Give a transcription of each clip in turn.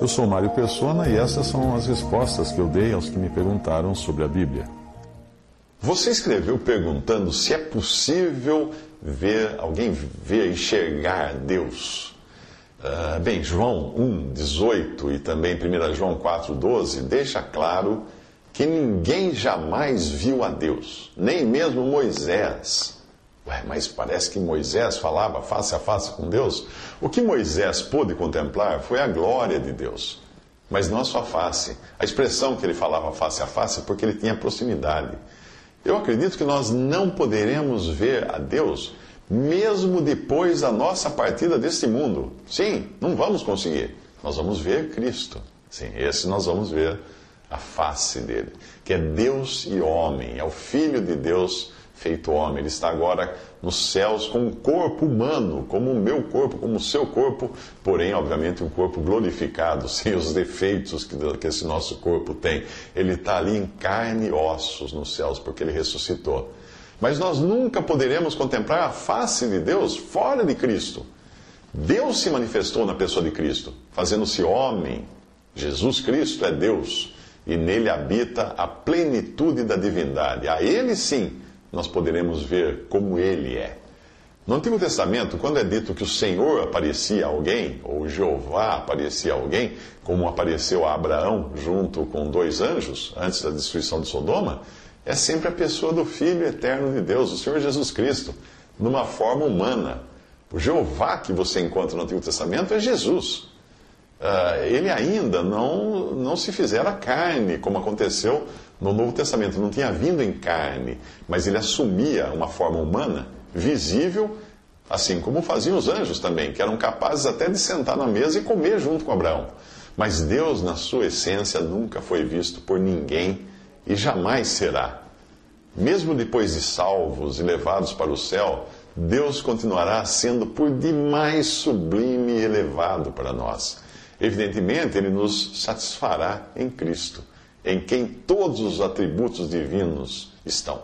Eu sou Mário Persona e essas são as respostas que eu dei aos que me perguntaram sobre a Bíblia. Você escreveu perguntando se é possível ver alguém ver, enxergar Deus. Uh, bem, João 1, 18 e também 1 João 4, 12 deixa claro que ninguém jamais viu a Deus, nem mesmo Moisés. Ué, mas parece que Moisés falava face a face com Deus. O que Moisés pôde contemplar foi a glória de Deus, mas não a sua face. A expressão que ele falava face a face é porque ele tinha proximidade. Eu acredito que nós não poderemos ver a Deus mesmo depois da nossa partida deste mundo. Sim, não vamos conseguir. Nós vamos ver Cristo. Sim, esse nós vamos ver a face dele, que é Deus e homem, é o Filho de Deus feito homem. Ele está agora nos céus com um corpo humano, como o meu corpo, como o seu corpo, porém, obviamente, um corpo glorificado, sem os defeitos que, que esse nosso corpo tem. Ele está ali em carne e ossos nos céus, porque ele ressuscitou. Mas nós nunca poderemos contemplar a face de Deus fora de Cristo. Deus se manifestou na pessoa de Cristo, fazendo-se homem. Jesus Cristo é Deus e nele habita a plenitude da divindade. A Ele sim nós poderemos ver como Ele é. No Antigo Testamento, quando é dito que o Senhor aparecia a alguém, ou Jeová aparecia a alguém, como apareceu a Abraão junto com dois anjos antes da destruição de Sodoma, é sempre a pessoa do Filho eterno de Deus, o Senhor Jesus Cristo, numa forma humana. O Jeová que você encontra no Antigo Testamento é Jesus. Uh, ele ainda não, não se fizera carne, como aconteceu no Novo Testamento. Não tinha vindo em carne, mas ele assumia uma forma humana, visível, assim como faziam os anjos também, que eram capazes até de sentar na mesa e comer junto com Abraão. Mas Deus, na sua essência, nunca foi visto por ninguém e jamais será. Mesmo depois de salvos e levados para o céu, Deus continuará sendo por demais sublime e elevado para nós. Evidentemente, ele nos satisfará em Cristo, em quem todos os atributos divinos estão.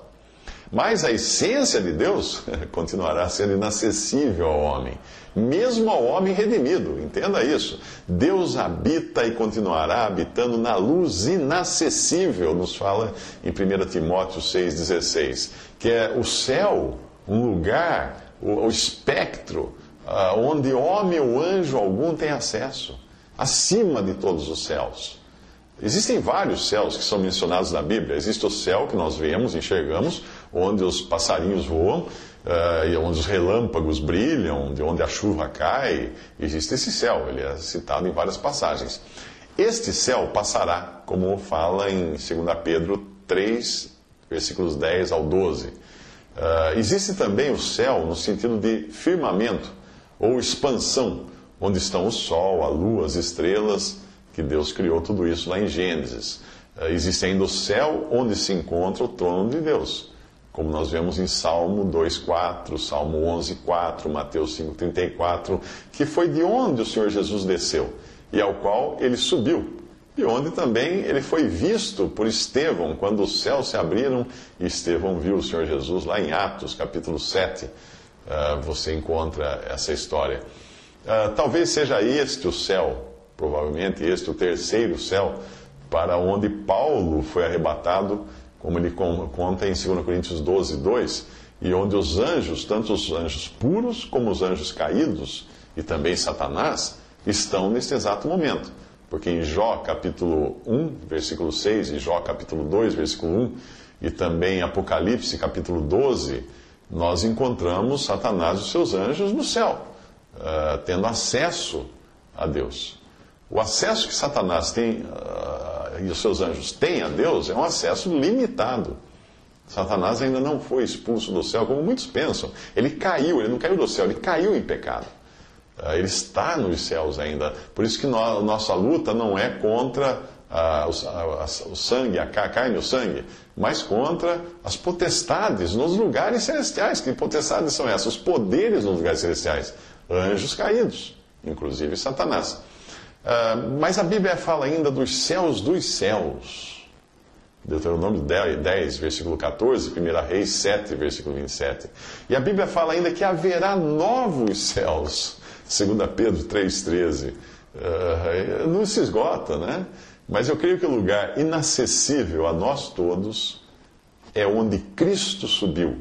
Mas a essência de Deus continuará sendo inacessível ao homem, mesmo ao homem redimido. Entenda isso. Deus habita e continuará habitando na luz inacessível, nos fala em 1 Timóteo 6,16, que é o céu, um lugar, o, espectro, ah, onde homem ou anjo algum tem acesso, acima de todos os céus. Existem vários céus que são mencionados na Bíblia. Existe o céu que nós vemos, enxergamos, onde os passarinhos voam, uh, onde os relâmpagos brilham, de onde a chuva cai. Existe esse céu, ele é citado em várias passagens. Este céu passará, como fala em 2 Pedro 3, versículos 10 ao 12. Uh, existe também o céu no sentido de firmamento ou expansão, onde estão o sol, a lua, as estrelas que Deus criou tudo isso lá em Gênesis. Uh, existe ainda o céu onde se encontra o trono de Deus, como nós vemos em Salmo 2,4, Salmo 11,4, Mateus 5,34, que foi de onde o Senhor Jesus desceu e ao qual ele subiu. E onde também ele foi visto por Estevão, quando os céus se abriram e Estevão viu o Senhor Jesus lá em Atos, capítulo 7. Uh, ah, você encontra essa história. Uh, talvez seja este o céu provavelmente este o terceiro céu, para onde Paulo foi arrebatado, como ele conta em 2 Coríntios 12, 2, e onde os anjos, tanto os anjos puros como os anjos caídos, e também Satanás, estão neste exato momento. Porque em Jó capítulo 1, versículo 6, e Jó capítulo 2, versículo 1, e também Apocalipse capítulo 12, nós encontramos Satanás e seus anjos no céu, uh, tendo acesso a Deus. O acesso que Satanás tem uh, e os seus anjos têm a Deus é um acesso limitado. Satanás ainda não foi expulso do céu, como muitos pensam. Ele caiu, ele não caiu do céu, ele caiu em pecado. Ah, ele está nos céus ainda. Por isso que a nossa luta não é contra a, a, o sangue, a carne o sangue, mas contra as potestades nos lugares celestiais. Que potestades são essas? Os poderes nos lugares celestiais. Anjos caídos, inclusive Satanás. Uh, mas a Bíblia fala ainda dos céus dos céus. Deuteronômio 10, 10, versículo 14, 1 Reis 7, versículo 27. E a Bíblia fala ainda que haverá novos céus, 2 Pedro 3,13. Uh, não se esgota, né? Mas eu creio que o lugar inacessível a nós todos é onde Cristo subiu,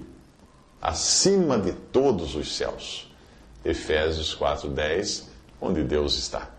acima de todos os céus. Efésios 4:10, onde Deus está.